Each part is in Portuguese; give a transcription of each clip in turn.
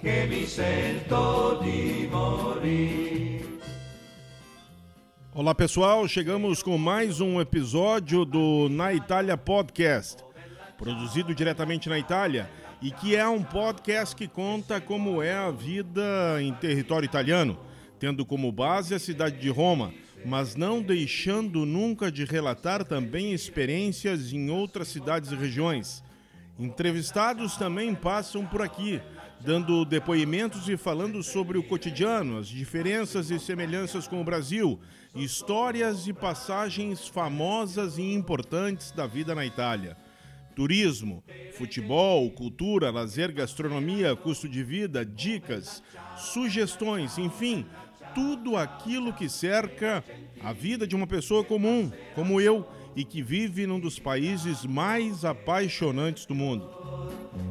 che mi sento di morire. Olá pessoal, chegamos com mais um episódio do Na Itália Podcast, produzido diretamente na Itália e que é um podcast que conta como é a vida em território italiano, tendo como base a cidade de Roma, mas não deixando nunca de relatar também experiências em outras cidades e regiões. Entrevistados também passam por aqui, dando depoimentos e falando sobre o cotidiano, as diferenças e semelhanças com o Brasil, histórias e passagens famosas e importantes da vida na Itália. Turismo, futebol, cultura, lazer, gastronomia, custo de vida, dicas, sugestões, enfim, tudo aquilo que cerca a vida de uma pessoa comum, como eu, e que vive num dos países mais apaixonantes do mundo.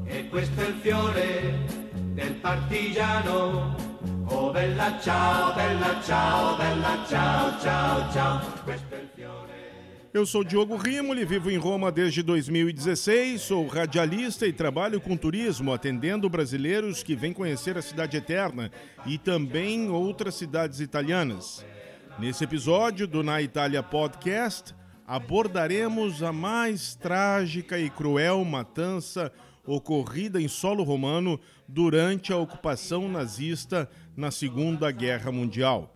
E questo è il fiore del partigiano. Oh bella ciao, bella ciao, bella ciao, ciao, ciao. Questo è il fiore. Eu sou Diogo Rimoli, vivo em Roma desde 2016, sou radialista e trabalho com turismo, atendendo brasileiros que vêm conhecer a Cidade Eterna e também outras cidades italianas. Nesse episódio do Na Itália Podcast, abordaremos a mais trágica e cruel matança ocorrida em solo romano durante a ocupação nazista na Segunda Guerra Mundial.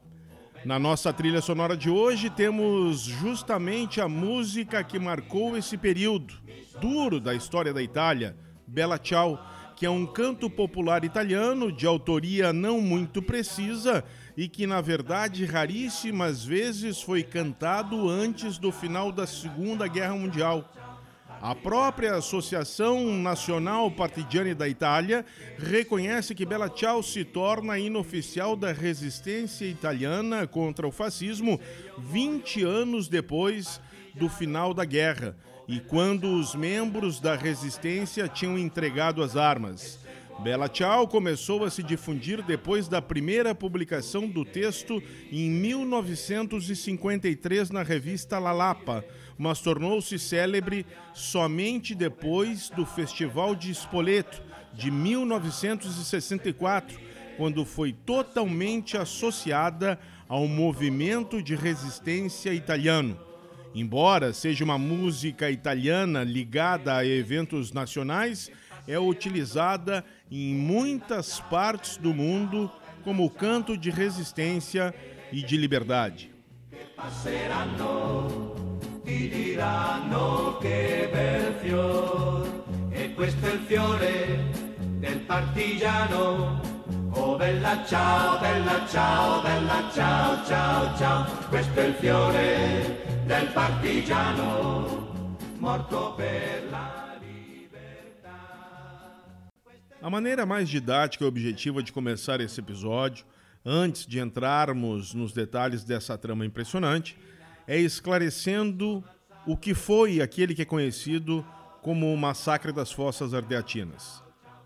Na nossa trilha sonora de hoje temos justamente a música que marcou esse período duro da história da Itália, Bella Ciao, que é um canto popular italiano de autoria não muito precisa e que na verdade raríssimas vezes foi cantado antes do final da Segunda Guerra Mundial. A própria Associação Nacional Partigiani da Itália reconhece que Bella Ciao se torna inoficial da resistência italiana contra o fascismo 20 anos depois do final da guerra e quando os membros da resistência tinham entregado as armas. Bella Ciao começou a se difundir depois da primeira publicação do texto em 1953 na revista La Lapa, mas tornou-se célebre somente depois do Festival de Spoleto de 1964, quando foi totalmente associada ao movimento de resistência italiano. Embora seja uma música italiana ligada a eventos nacionais, é utilizada em muitas partes do mundo como canto de resistência e de liberdade. Ti diranno che bel fior e questo è il fiore del partigiano oh bella ciao bella ciao bella ciao ciao ciao questo è il fiore del partigiano morto per la A maneira mais didática e objetiva de começar esse episódio, antes de entrarmos nos detalhes dessa trama impressionante, é esclarecendo o que foi aquele que é conhecido como o Massacre das Fossas Ardeatinas.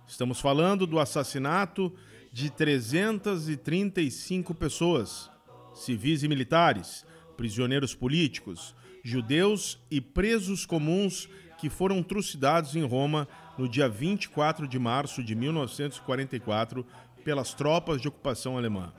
Estamos falando do assassinato de 335 pessoas, civis e militares, prisioneiros políticos, judeus e presos comuns que foram trucidados em Roma no dia 24 de março de 1944 pelas tropas de ocupação alemã.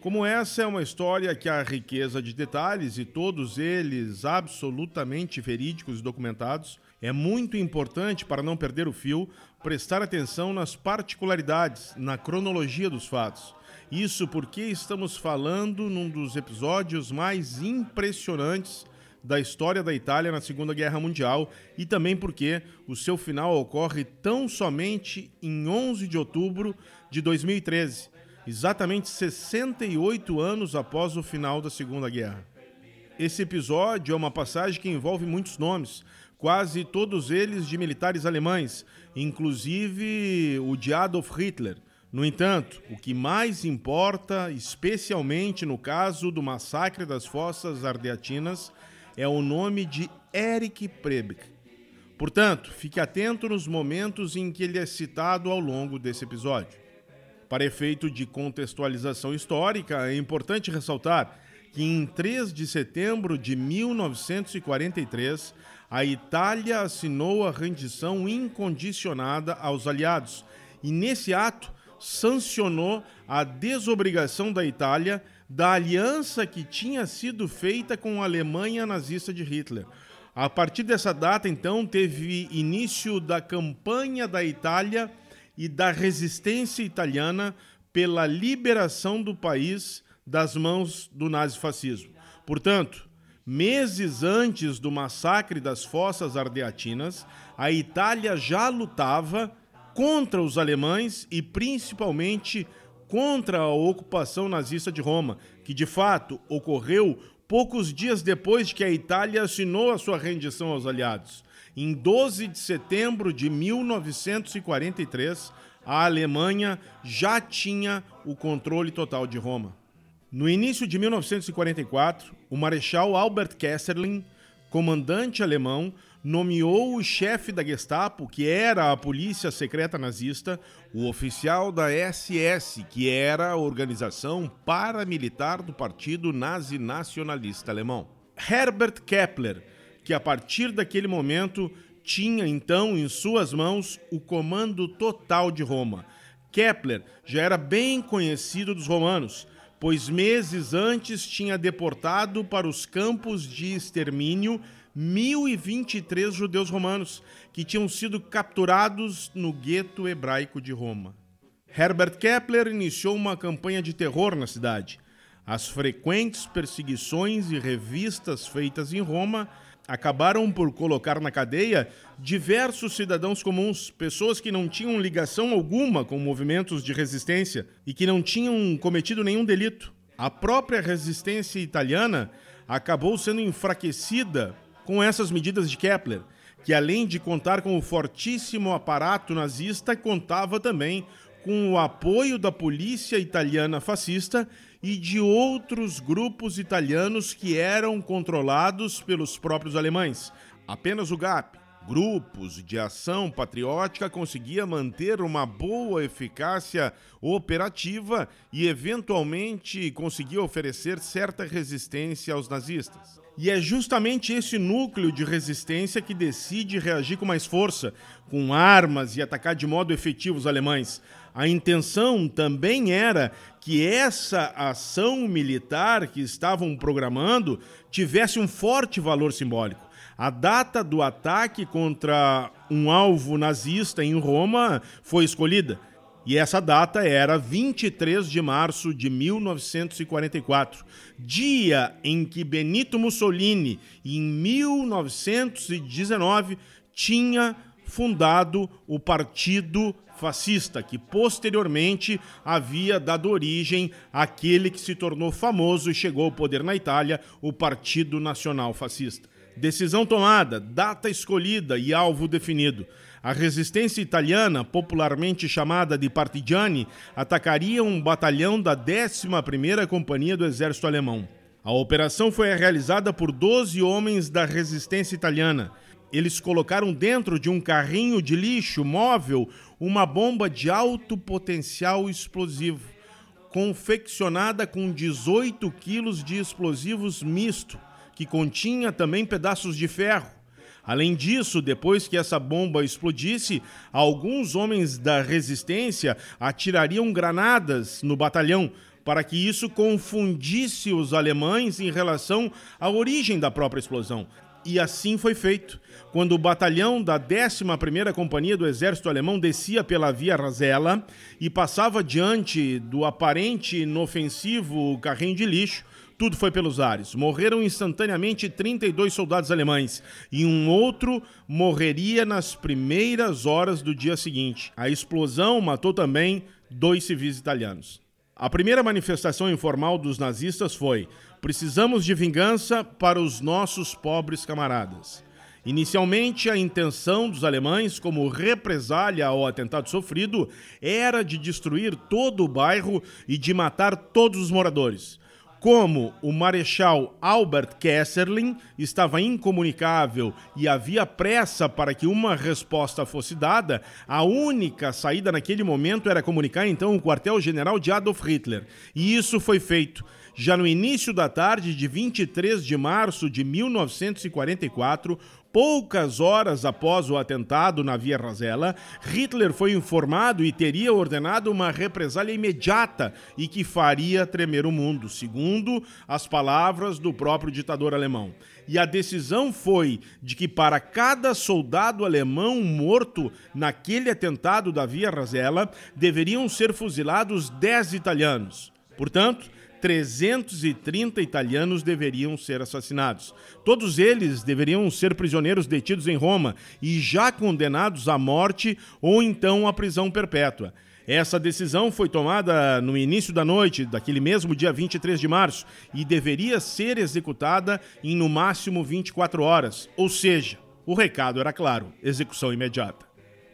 Como essa é uma história que há riqueza de detalhes e todos eles absolutamente verídicos e documentados, é muito importante, para não perder o fio, prestar atenção nas particularidades, na cronologia dos fatos. Isso porque estamos falando num dos episódios mais impressionantes da história da Itália na Segunda Guerra Mundial e também porque o seu final ocorre tão somente em 11 de outubro de 2013, exatamente 68 anos após o final da Segunda Guerra. Esse episódio é uma passagem que envolve muitos nomes, quase todos eles de militares alemães, inclusive o de Adolf Hitler, No entanto, o que mais importa, especialmente no caso do massacre das fossas ardeatinas, é o nome de Eric Prebick. Portanto, fique atento nos momentos em que ele é citado ao longo desse episódio. Para efeito de contextualização histórica, é importante ressaltar que em 3 de setembro de 1943, a Itália assinou a rendição incondicionada aos aliados e, nesse ato, sancionou a desobrigação da Itália da aliança que tinha sido feita com a Alemanha nazista de Hitler. A partir dessa data, então, teve início da campanha da Itália e da resistência italiana pela liberação do país das mãos do nazifascismo. Portanto, meses antes do massacre das fossas ardeatinas, a Itália já lutava contra os alemães e principalmente contra a ocupação nazista de Roma, que de fato ocorreu poucos dias depois de que a Itália assinou a sua rendição aos aliados. Em 12 de setembro de 1943, a Alemanha já tinha o controle total de Roma. No início de 1944, o Marechal Albert Kesselring, comandante alemão, nomeou o chefe da Gestapo, que era a polícia secreta nazista, o oficial da SS, que era a organização paramilitar do Partido Nazi Nacionalista Alemão. Herbert Kepler, que a partir daquele momento tinha então em suas mãos o comando total de Roma. Kepler já era bem conhecido dos romanos, pois meses antes tinha deportado para os campos de extermínio 1023 judeus romanos que tinham sido capturados no gueto hebraico de Roma. Herbert Kepler iniciou uma campanha de terror na cidade. As frequentes perseguições e revistas feitas em Roma acabaram por colocar na cadeia diversos cidadãos comuns, pessoas que não tinham ligação alguma com movimentos de resistência e que não tinham cometido nenhum delito. A própria resistência italiana acabou sendo enfraquecida com essas medidas de Kepler, que além de contar com o fortíssimo aparato nazista, contava também com o apoio da polícia italiana fascista e de outros grupos italianos que eram controlados pelos próprios alemães. Apenas o GAP, grupos de ação patriótica conseguia manter uma boa eficácia operativa e, eventualmente, conseguia oferecer certa resistência aos nazistas. E é justamente esse núcleo de resistência que decide reagir com mais força, com armas e atacar de modo efetivo os alemães. A intenção também era que essa ação militar que estavam programando tivesse um forte valor simbólico. A data do ataque contra um alvo nazista em Roma foi escolhida. E essa data era 23 de março de 1944, dia em que Benito Mussolini, em 1919, tinha fundado o Partido Fascista, que posteriormente havia dado origem àquele que se tornou famoso e chegou ao poder na Itália, o Partido Nacional Fascista. Decisão tomada, data escolhida e alvo definido. A resistência italiana, popularmente chamada de Partigiani, atacaria um batalhão da 11ª Companhia do Exército Alemão. A operação foi realizada por 12 homens da resistência italiana. Eles colocaram dentro de um carrinho de lixo móvel uma bomba de alto potencial explosivo, confeccionada com 18 quilos de explosivos misto, que continha também pedaços de ferro. Além disso, depois que essa bomba explodisse, alguns homens da resistência atirariam granadas no batalhão para que isso confundisse os alemães em relação à origem da própria explosão. E assim foi feito. Quando o batalhão da 11ª Companhia do Exército Alemão descia pela Via Rasella e passava diante do aparente inofensivo carrinho de lixo, tudo foi pelos ares. Morreram instantaneamente 32 soldados alemães e um outro morreria nas primeiras horas do dia seguinte. A explosão matou também dois civis italianos. A primeira manifestação informal dos nazistas foi: precisamos de vingança para os nossos pobres camaradas. Inicialmente, a intenção dos alemães, como represália ao atentado sofrido, era de destruir todo o bairro e de matar todos os moradores. Como o Marechal Albert Kesserlin estava incomunicável e havia pressa para que uma resposta fosse dada, a única saída naquele momento era comunicar então o quartel-general de Adolf Hitler. E isso foi feito. Já no início da tarde de 23 de março de 1944, Poucas horas após o atentado na Via Rasella, Hitler foi informado e teria ordenado uma represália imediata e que faria tremer o mundo, segundo as palavras do próprio ditador alemão. E a decisão foi de que para cada soldado alemão morto naquele atentado da Via Rasella, deveriam ser fuzilados 10 italianos. Portanto, 330 italianos deveriam ser assassinados. Todos eles deveriam ser prisioneiros detidos em Roma e já condenados à morte ou então à prisão perpétua. Essa decisão foi tomada no início da noite daquele mesmo dia 23 de março e deveria ser executada em no máximo 24 horas. Ou seja, o recado era claro: execução imediata.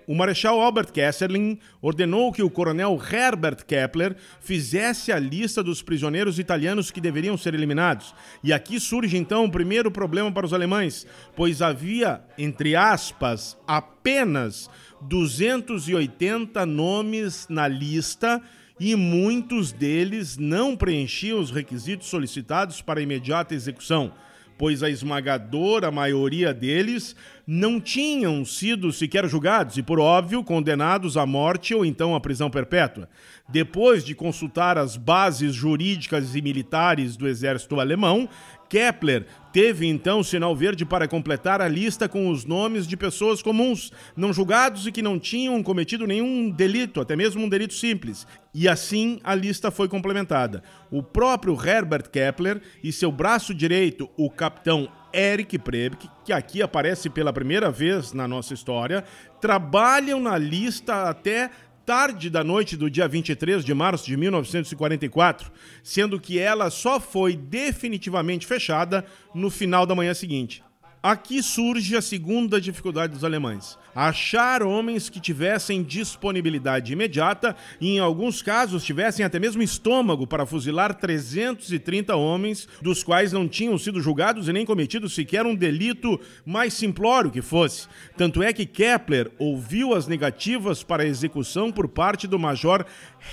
O Marechal Albert Kesselring ordenou que o coronel Herbert Kepler fizesse a lista dos prisioneiros italianos que deveriam ser eliminados. E aqui surge então o primeiro problema para os alemães, pois havia, entre aspas, apenas 280 nomes na lista e muitos deles não preenchiam os requisitos solicitados para imediata execução pois a esmagadora maioria deles não tinham sido sequer julgados e, por óbvio, condenados à morte ou então à prisão perpétua. Depois de consultar as bases jurídicas e militares do exército alemão, Kepler teve então sinal verde para completar a lista com os nomes de pessoas comuns, não julgados e que não tinham cometido nenhum delito, até mesmo um delito simples. E assim a lista foi complementada. O próprio Herbert Kepler e seu braço direito, o capitão Eric Prebke, que aqui aparece pela primeira vez na nossa história, trabalham na lista até tarde da noite do dia 23 de março de 1944, sendo que ela só foi definitivamente fechada no final da manhã seguinte. Aqui surge a segunda dificuldade dos alemães: achar homens que tivessem disponibilidade imediata e, em alguns casos, tivessem até mesmo estômago para fuzilar 330 homens, dos quais não tinham sido julgados e nem cometido sequer um delito mais simplório que fosse. Tanto é que Kepler ouviu as negativas para a execução por parte do major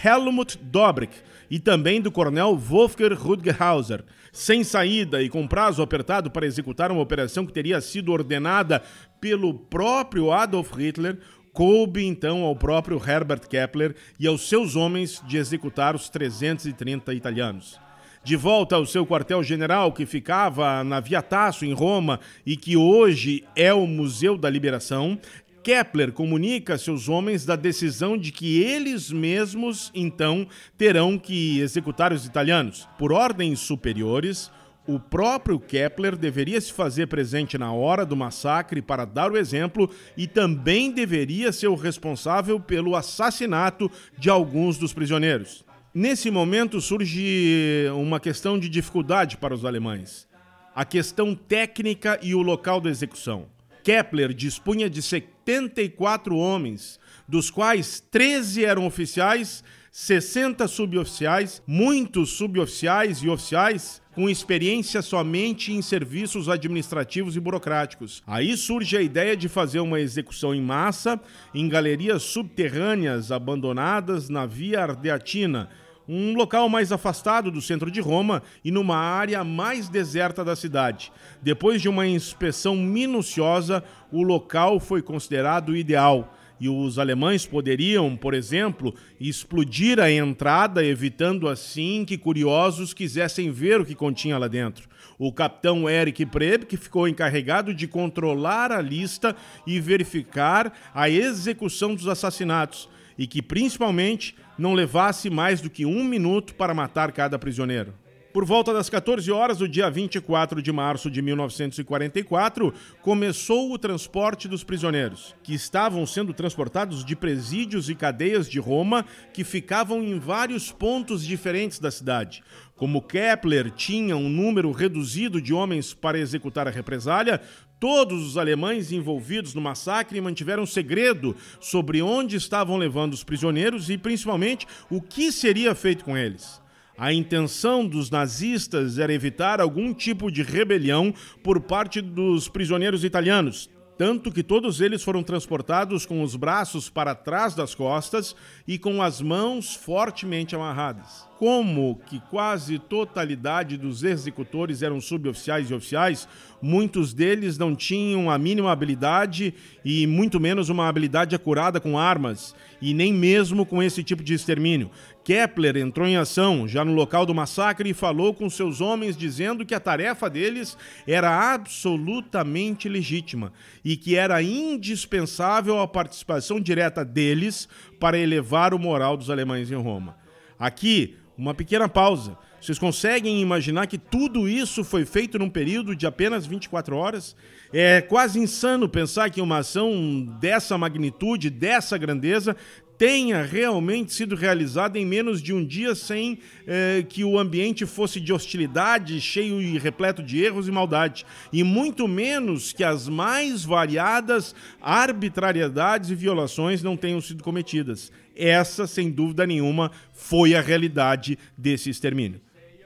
Helmut Dobrik e também do coronel Wolfgang Rudgehauser sem saída e com prazo apertado para executar uma operação que teria sido ordenada pelo próprio Adolf Hitler, coube então ao próprio Herbert Kepler e aos seus homens de executar os 330 italianos. De volta ao seu quartel-general, que ficava na Via Tasso, em Roma, e que hoje é o Museu da Liberação, Kepler comunica a seus homens da decisão de que eles mesmos, então, terão que executar os italianos. Por ordens superiores, o próprio Kepler deveria se fazer presente na hora do massacre para dar o exemplo e também deveria ser o responsável pelo assassinato de alguns dos prisioneiros. Nesse momento surge uma questão de dificuldade para os alemães: a questão técnica e o local da execução. Kepler dispunha de 74 homens, dos quais 13 eram oficiais, 60 suboficiais, muitos suboficiais e oficiais com experiência somente em serviços administrativos e burocráticos. Aí surge a ideia de fazer uma execução em massa em galerias subterrâneas abandonadas na Via Ardeatina, um local mais afastado do centro de Roma e numa área mais deserta da cidade. Depois de uma inspeção minuciosa, o local foi considerado ideal e os alemães poderiam, por exemplo, explodir a entrada, evitando assim que curiosos quisessem ver o que continha lá dentro. O capitão Eric Preb, que ficou encarregado de controlar a lista e verificar a execução dos assassinatos, e que principalmente não levasse mais do que um minuto para matar cada prisioneiro. Por volta das 14 horas do dia 24 de março de 1944, começou o transporte dos prisioneiros, que estavam sendo transportados de presídios e cadeias de Roma que ficavam em vários pontos diferentes da cidade. Como Kepler tinha um número reduzido de homens para executar a represália, Todos os alemães envolvidos no massacre mantiveram segredo sobre onde estavam levando os prisioneiros e, principalmente, o que seria feito com eles. A intenção dos nazistas era evitar algum tipo de rebelião por parte dos prisioneiros italianos, tanto que todos eles foram transportados com os braços para trás das costas e com as mãos fortemente amarradas como que quase totalidade dos executores eram suboficiais e oficiais, muitos deles não tinham a mínima habilidade e muito menos uma habilidade acurada com armas, e nem mesmo com esse tipo de extermínio. Kepler entrou em ação já no local do massacre e falou com seus homens dizendo que a tarefa deles era absolutamente legítima e que era indispensável a participação direta deles para elevar o moral dos alemães em Roma. Aqui, uma pequena pausa. Vocês conseguem imaginar que tudo isso foi feito num período de apenas 24 horas? É quase insano pensar que uma ação dessa magnitude, dessa grandeza, tenha realmente sido realizada em menos de um dia sem eh, que o ambiente fosse de hostilidade, cheio e repleto de erros e maldade, e muito menos que as mais variadas arbitrariedades e violações não tenham sido cometidas. Essa, sem dúvida nenhuma, foi a realidade desse extermínio.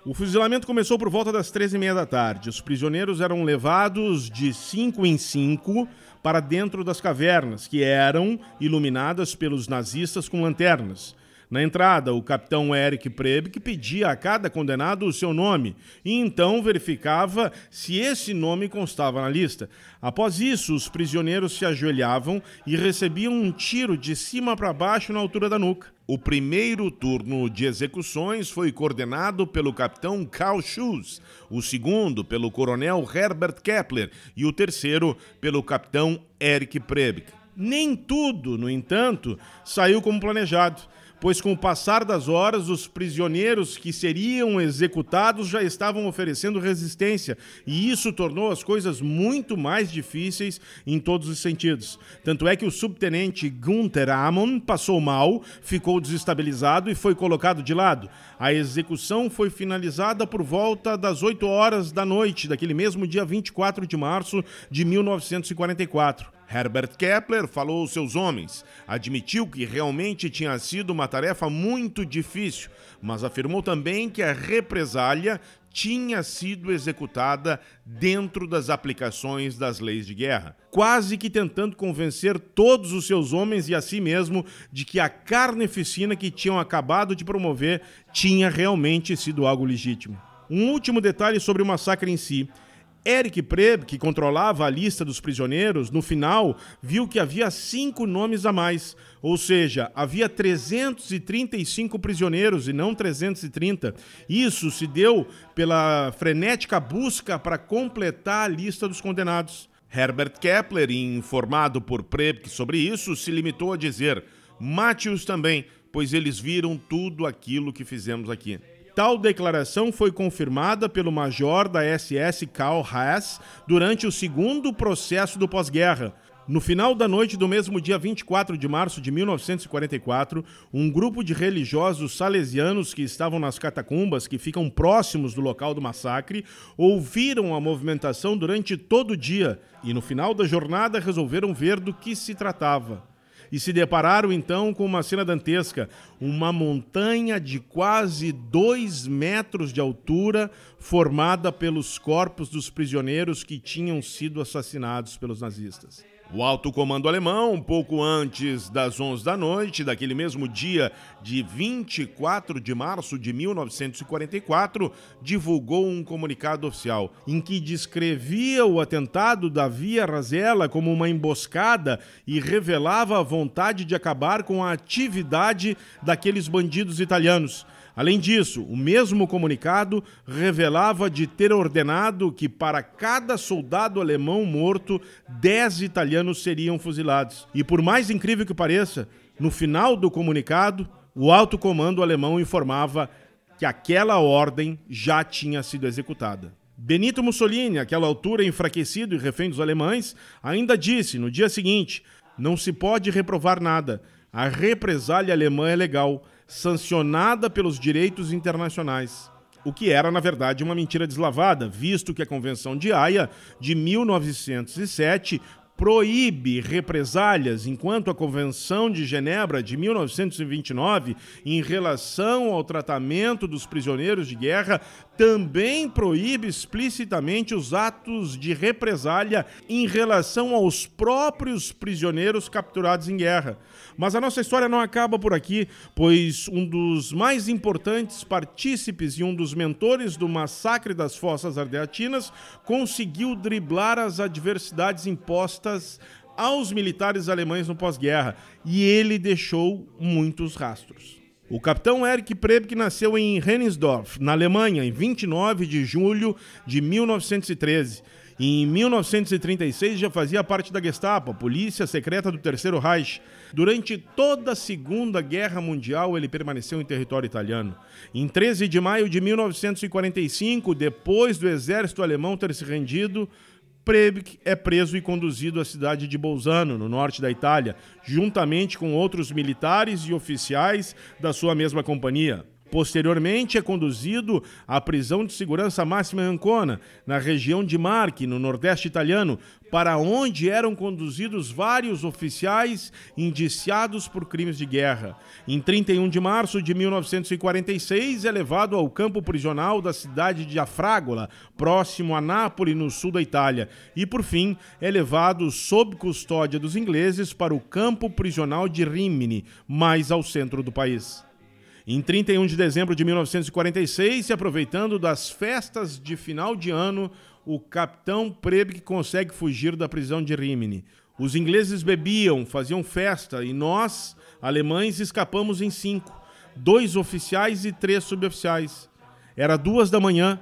O fuzilamento começou por volta das 13h30 da tarde. Os prisioneiros eram levados de cinco em cinco para dentro das cavernas, que eram iluminadas pelos nazistas com lanternas. Na entrada, o capitão Eric Prebick pedia a cada condenado o seu nome e então verificava se esse nome constava na lista. Após isso, os prisioneiros se ajoelhavam e recebiam um tiro de cima para baixo na altura da nuca. O primeiro turno de execuções foi coordenado pelo capitão Karl Schuss, o segundo pelo coronel Herbert Kepler e o terceiro pelo capitão Eric Prebick. Nem tudo, no entanto, saiu como planejado pois com o passar das horas, os prisioneiros que seriam executados já estavam oferecendo resistência, e isso tornou as coisas muito mais difíceis em todos os sentidos. Tanto é que o subtenente Gunther Amon passou mal, ficou desestabilizado e foi colocado de lado. A execução foi finalizada por volta das 8 horas da noite daquele mesmo dia 24 de março de 1944. Herbert Kepler falou aos seus homens, admitiu que realmente tinha sido uma tarefa muito difícil, mas afirmou também que a represália tinha sido executada dentro das aplicações das leis de guerra, quase que tentando convencer todos os seus homens e a si mesmo de que a carneficina que tinham acabado de promover tinha realmente sido algo legítimo. Um último detalhe sobre o massacre em si. Eric Preb, que controlava a lista dos prisioneiros, no final viu que havia cinco nomes a mais, ou seja, havia 335 prisioneiros e não 330. Isso se deu pela frenética busca para completar a lista dos condenados. Herbert Kepler, informado por Prebke sobre isso, se limitou a dizer: mate-os também, pois eles viram tudo aquilo que fizemos aqui. Tal declaração foi confirmada pelo major da SS Karl Haas durante o segundo processo do pós-guerra. No final da noite do mesmo dia 24 de março de 1944, um grupo de religiosos salesianos que estavam nas catacumbas que ficam próximos do local do massacre ouviram a movimentação durante todo o dia e, no final da jornada, resolveram ver do que se tratava e se depararam então com uma cena dantesca: uma montanha de quase dois metros de altura, formada pelos corpos dos prisioneiros que tinham sido assassinados pelos nazistas. O alto comando alemão, pouco antes das 11 da noite daquele mesmo dia de 24 de março de 1944, divulgou um comunicado oficial em que descrevia o atentado da Via Rasella como uma emboscada e revelava a vontade de acabar com a atividade daqueles bandidos italianos Além disso, o mesmo comunicado revelava de ter ordenado que para cada soldado alemão morto, 10 italianos seriam fuzilados. E por mais incrível que pareça, no final do comunicado, o alto comando alemão informava que aquela ordem já tinha sido executada. Benito Mussolini, àquela altura enfraquecido e refém dos alemães, ainda disse no dia seguinte: não se pode reprovar nada. A represália alemã é legal sancionada pelos direitos internacionais. o que era, na verdade, uma mentira deslavada, visto que a Convenção de Haia de 1907 proíbe represálias, enquanto a Convenção de Genebra de 1929, em relação ao tratamento dos prisioneiros de guerra, também proíbe explicitamente os atos de represália em relação aos próprios prisioneiros capturados em guerra. Mas a nossa história não acaba por aqui, pois um dos mais importantes partícipes e um dos mentores do massacre das Fossas Ardeatinas conseguiu driblar as adversidades impostas aos militares alemães no pós-guerra, e ele deixou muitos rastros. O capitão Erich Prebke nasceu em Rennesdorf, na Alemanha, em 29 de julho de 1913. E em 1936 já fazia parte da Gestapo, polícia secreta do Terceiro Reich. Durante toda a Segunda Guerra Mundial, ele permaneceu em território italiano. Em 13 de maio de 1945, depois do exército alemão ter se rendido, Prebk é preso e conduzido à cidade de Bolzano, no norte da Itália, juntamente com outros militares e oficiais da sua mesma companhia. Posteriormente, é conduzido à prisão de segurança máxima em Ancona, na região de Marche, no nordeste italiano, para onde eram conduzidos vários oficiais indiciados por crimes de guerra. Em 31 de março de 1946, é levado ao campo prisional da cidade de Afrágola, próximo a Nápoles, no sul da Itália, e, por fim, é levado sob custódia dos ingleses para o campo prisional de Rimini, mais ao centro do país. Em 31 de dezembro de 1946, se aproveitando das festas de final de ano, o capitão Prebke consegue fugir da prisão de Rimini. Os ingleses bebiam, faziam festa e nós, alemães, escapamos em cinco: dois oficiais e três suboficiais. Era duas da manhã,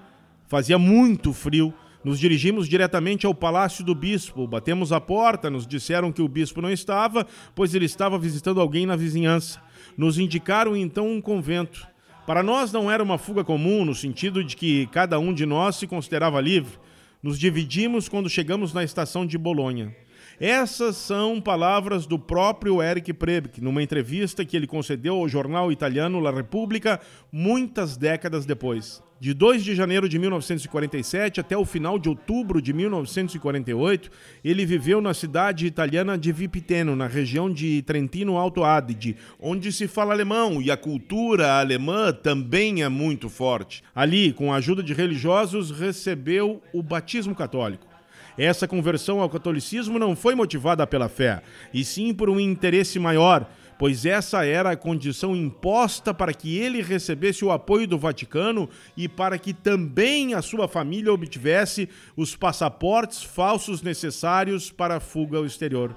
fazia muito frio. Nos dirigimos diretamente ao palácio do bispo. Batemos a porta, nos disseram que o bispo não estava, pois ele estava visitando alguém na vizinhança nos indicaram então um convento. Para nós não era uma fuga comum, no sentido de que cada um de nós se considerava livre. Nos dividimos quando chegamos na estação de Bolonha. Essas são palavras do próprio Eric Prebke, numa entrevista que ele concedeu ao jornal italiano La Repubblica muitas décadas depois. De 2 de janeiro de 1947 até o final de outubro de 1948, ele viveu na cidade italiana de Vipiteno, na região de Trentino Alto Adige, onde se fala alemão e a cultura alemã também é muito forte. Ali, com a ajuda de religiosos, recebeu o batismo católico. Essa conversão ao catolicismo não foi motivada pela fé, e sim por um interesse maior pois essa era a condição imposta para que ele recebesse o apoio do Vaticano e para que também a sua família obtivesse os passaportes falsos necessários para a fuga ao exterior.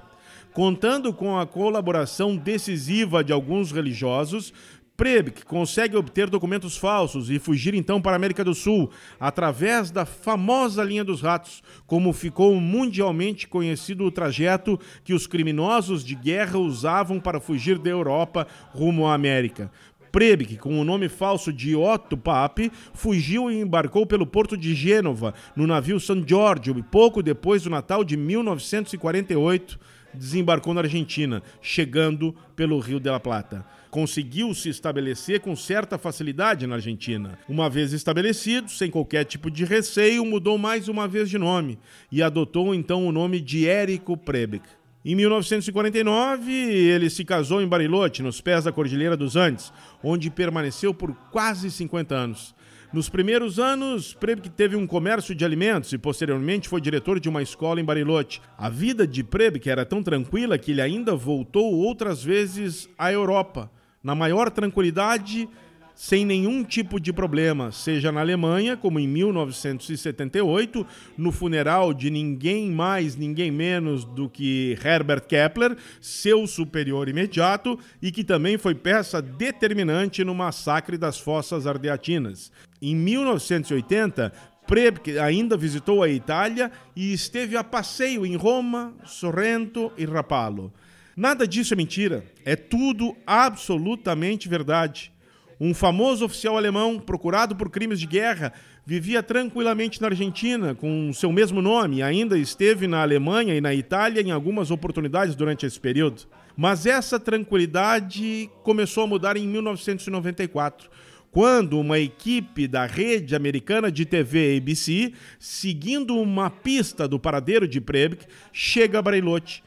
Contando com a colaboração decisiva de alguns religiosos, Prebk consegue obter documentos falsos e fugir então para a América do Sul através da famosa linha dos ratos, como ficou mundialmente conhecido o trajeto que os criminosos de guerra usavam para fugir da Europa rumo à América. Prebk, com o nome falso de Otto Pape, fugiu e embarcou pelo porto de Gênova, no navio San Giorgio, pouco depois do Natal de 1948 desembarcou na Argentina, chegando pelo Rio de la Plata conseguiu se estabelecer com certa facilidade na Argentina. Uma vez estabelecido, sem qualquer tipo de receio, mudou mais uma vez de nome e adotou então o nome de Érico Prebic. Em 1949, ele se casou em Bariloche, nos pés da Cordilheira dos Andes, onde permaneceu por quase 50 anos. Nos primeiros anos, Prebke teve um comércio de alimentos e posteriormente foi diretor de uma escola em Bariloche. A vida de Prebke era tão tranquila que ele ainda voltou outras vezes à Europa, na maior tranquilidade, sem nenhum tipo de problema, seja na Alemanha, como em 1978, no funeral de ninguém mais, ninguém menos do que Herbert Kepler, seu superior imediato, e que também foi peça determinante no massacre das Fossas Ardeatinas. Em 1980, Prebke ainda visitou a Itália e esteve a passeio em Roma, Sorrento e Rapallo. Nada disso é mentira, é tudo absolutamente verdade. Um famoso oficial alemão, procurado por crimes de guerra, vivia tranquilamente na Argentina com seu mesmo nome, ainda esteve na Alemanha e na Itália em algumas oportunidades durante esse período. Mas essa tranquilidade começou a mudar em 1994, quando uma equipe da rede americana de TV ABC, seguindo uma pista do paradeiro de Prebk, chega a Bariloche.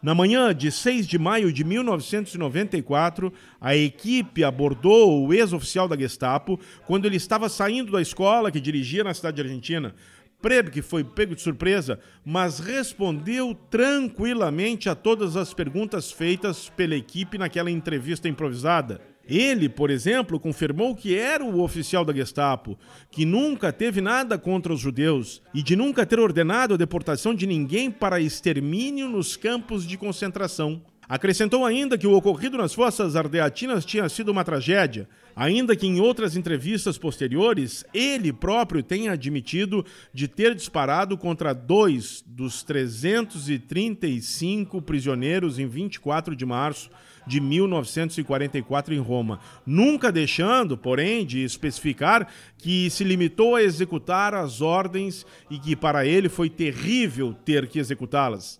Na manhã de 6 de maio de 1994, a equipe abordou o ex-oficial da Gestapo quando ele estava saindo da escola que dirigia na cidade argentina. Prebk foi pego de surpresa, mas respondeu tranquilamente a todas as perguntas feitas pela equipe naquela entrevista improvisada. Ele, por exemplo, confirmou que era o oficial da Gestapo, que nunca teve nada contra os judeus e de nunca ter ordenado a deportação de ninguém para extermínio nos campos de concentração. Acrescentou ainda que o ocorrido nas fossas ardeatinas tinha sido uma tragédia, ainda que em outras entrevistas posteriores ele próprio tenha admitido de ter disparado contra dois dos 335 prisioneiros em 24 de março de 1944 em Roma, nunca deixando, porém, de especificar que se limitou a executar as ordens e que para ele foi terrível ter que executá-las.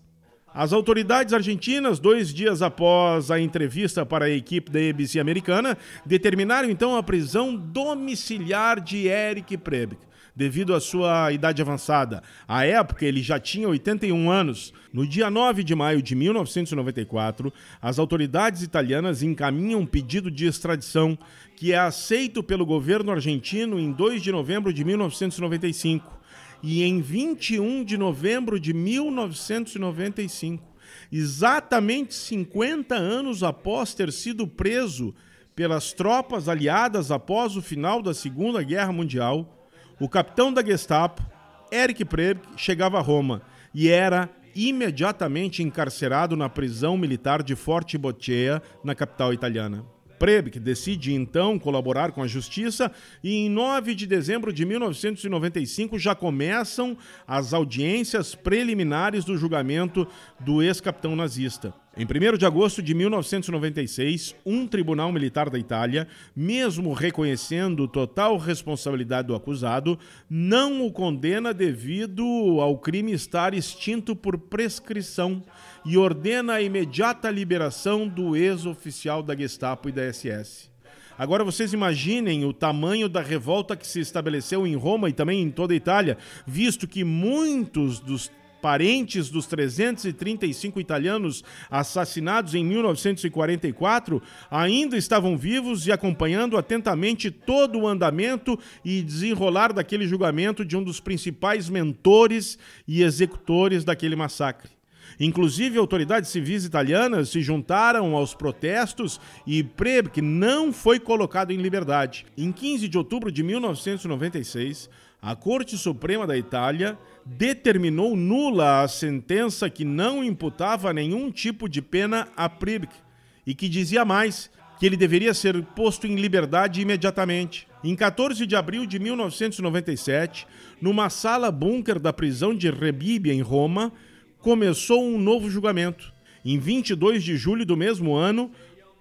As autoridades argentinas, dois dias após a entrevista para a equipe da ABC americana, determinaram então a prisão domiciliar de Eric Prebk, devido à sua idade avançada. À época, ele já tinha 81 anos. No dia 9 de maio de 1994, as autoridades italianas encaminham um pedido de extradição que é aceito pelo governo argentino em 2 de novembro de 1995 e em 21 de novembro de 1995, exatamente 50 anos após ter sido preso pelas tropas aliadas após o final da Segunda Guerra Mundial, o capitão da Gestapo, Eric Prebk, chegava a Roma e era imediatamente encarcerado na prisão militar de Forte Boccea, na capital italiana. Prebk decide então colaborar com a justiça e em 9 de dezembro de 1995 já começam as audiências preliminares do julgamento do ex-capitão nazista. Em 1 de agosto de 1996, um tribunal militar da Itália, mesmo reconhecendo total responsabilidade do acusado, não o condena devido ao crime estar extinto por prescrição e ordena a imediata liberação do ex-oficial da Gestapo e da SS. Agora vocês imaginem o tamanho da revolta que se estabeleceu em Roma e também em toda a Itália, visto que muitos dos parentes dos 335 italianos assassinados em 1944 ainda estavam vivos e acompanhando atentamente todo o andamento e desenrolar daquele julgamento de um dos principais mentores e executores daquele massacre. Inclusive, autoridades civis italianas se juntaram aos protestos e Prebk não foi colocado em liberdade. Em 15 de outubro de 1996, a Corte Suprema da Itália determinou nula a sentença que não imputava nenhum tipo de pena a Prebk e que dizia mais que ele deveria ser posto em liberdade imediatamente. Em 14 de abril de 1997, numa sala bunker da prisão de Rebibbia, em Roma, começou um novo julgamento. Em 22 de julho do mesmo ano,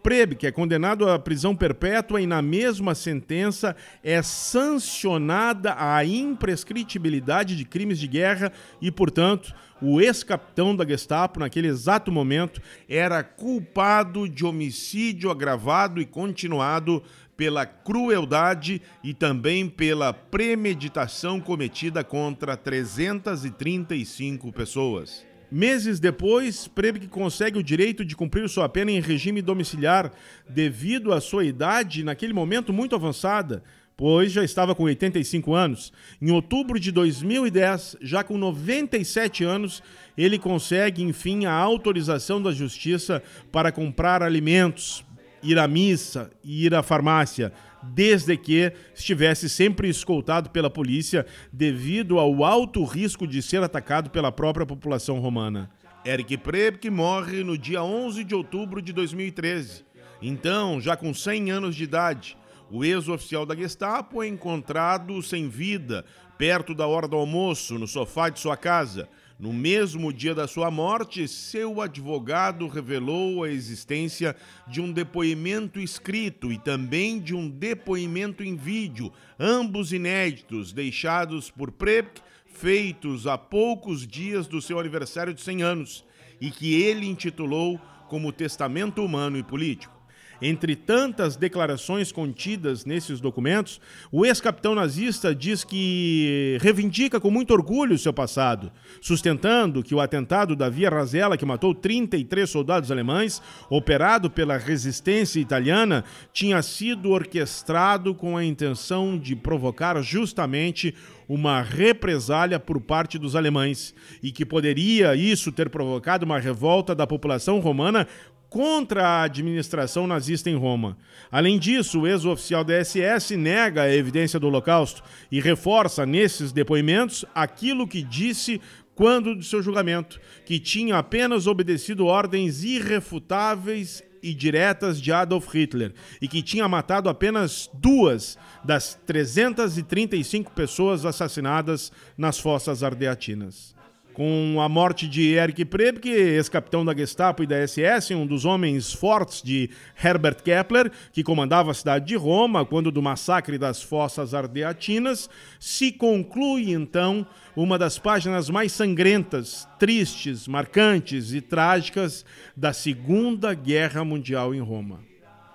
Preb, que é condenado à prisão perpétua e na mesma sentença é sancionada a imprescritibilidade de crimes de guerra e, portanto, o ex-capitão da Gestapo, naquele exato momento, era culpado de homicídio agravado e continuado pela crueldade e também pela premeditação cometida contra 335 pessoas. Meses depois, Prebk consegue o direito de cumprir sua pena em regime domiciliar devido à sua idade, naquele momento muito avançada, pois já estava com 85 anos. Em outubro de 2010, já com 97 anos, ele consegue, enfim, a autorização da justiça para comprar alimentos, ir à missa e ir à farmácia desde que estivesse sempre escoltado pela polícia devido ao alto risco de ser atacado pela própria população romana. Eric Prebk morre no dia 11 de outubro de 2013. Então, já com 100 anos de idade, o ex-oficial da Gestapo é encontrado sem vida, perto da hora do almoço, no sofá de sua casa. No mesmo dia da sua morte, seu advogado revelou a existência de um depoimento escrito e também de um depoimento em vídeo, ambos inéditos, deixados por Prepk, feitos há poucos dias do seu aniversário de 100 anos, e que ele intitulou como Testamento Humano e Político. Entre tantas declarações contidas nesses documentos, o ex-capitão nazista diz que reivindica com muito orgulho seu passado, sustentando que o atentado da Via Rasella, que matou 33 soldados alemães, operado pela resistência italiana, tinha sido orquestrado com a intenção de provocar justamente uma represália por parte dos alemães e que poderia isso ter provocado uma revolta da população romana contra a administração nazista em Roma. Além disso, o ex-oficial da SS nega a evidência do Holocausto e reforça nesses depoimentos aquilo que disse quando de seu julgamento, que tinha apenas obedecido ordens irrefutáveis e diretas de Adolf Hitler e que tinha matado apenas duas das 335 pessoas assassinadas nas fossas ardeatinas com a morte de Erich Prebke, ex-capitão da Gestapo e da SS, um dos homens fortes de Herbert Kepler, que comandava a cidade de Roma quando do massacre das fossas ardeatinas, se conclui então uma das páginas mais sangrentas, tristes, marcantes e trágicas da Segunda Guerra Mundial em Roma.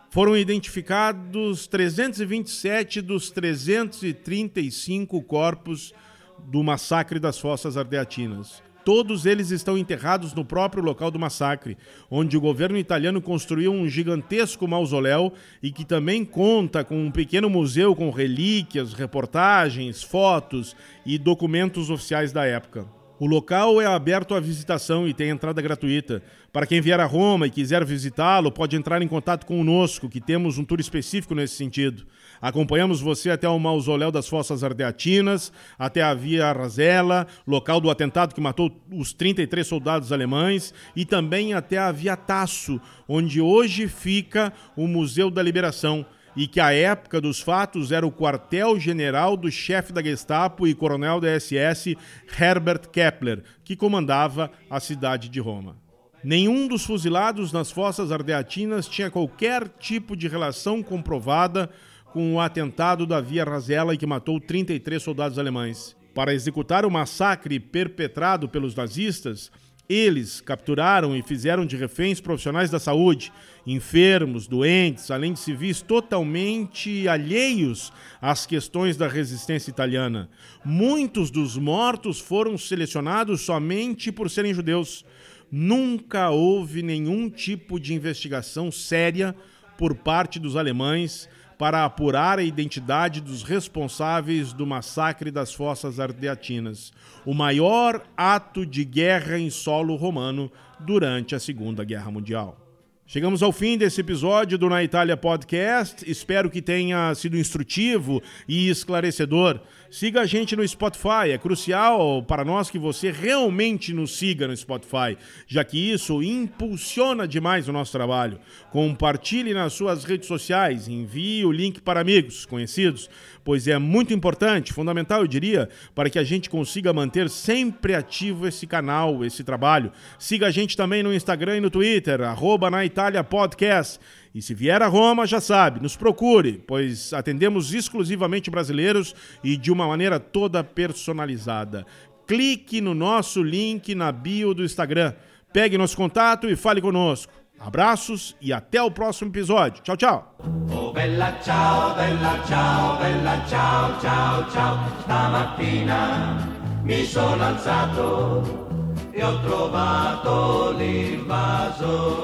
Foram identificados 327 dos 335 corpos do massacre das fossas ardeatinas. Todos eles estão enterrados no próprio local do massacre, onde o governo italiano construiu um gigantesco mausoléu e que também conta com um pequeno museu com relíquias, reportagens, fotos e documentos oficiais da época. O local é aberto à visitação e tem entrada gratuita. Para quem vier a Roma e quiser visitá-lo, pode entrar em contato conosco, que temos um tour específico nesse sentido. Acompanhamos você até o mausoléu das Fossas Ardeatinas, até a Via Rasella, local do atentado que matou os 33 soldados alemães, e também até a Via Tasso, onde hoje fica o Museu da Liberação e que à época dos fatos era o quartel-general do chefe da Gestapo e coronel da SS Herbert Kepler, que comandava a cidade de Roma. Nenhum dos fuzilados nas fossas ardeatinas tinha qualquer tipo de relação comprovada com o atentado da Via Rasella que matou 33 soldados alemães. Para executar o massacre perpetrado pelos nazistas, eles capturaram e fizeram de reféns profissionais da saúde, enfermos, doentes, além de civis totalmente alheios às questões da resistência italiana. Muitos dos mortos foram selecionados somente por serem judeus. Nunca houve nenhum tipo de investigação séria por parte dos alemães para apurar a identidade dos responsáveis do massacre das fossas ardeatinas, o maior ato de guerra em solo romano durante a Segunda Guerra Mundial. Chegamos ao fim desse episódio do Na Itália Podcast. Espero que tenha sido instrutivo e esclarecedor. Siga a gente no Spotify. É crucial para nós que você realmente nos siga no Spotify, já que isso impulsiona demais o nosso trabalho. Compartilhe nas suas redes sociais, envie o link para amigos, conhecidos, pois é muito importante, fundamental, eu diria, para que a gente consiga manter sempre ativo esse canal, esse trabalho. Siga a gente também no Instagram e no Twitter, arroba na Itália Podcast. E se vier a Roma, já sabe, nos procure, pois atendemos exclusivamente brasileiros e de uma maneira toda personalizada. Clique no nosso link na bio do Instagram. Pegue nosso contato e fale conosco. Abraços e até o próximo episódio. Tchau, tchau. Oh bella ciao, bella ciao, bella ciao, ciao, ciao. Stamattina mi sono alzato e ho trovato l'invaso.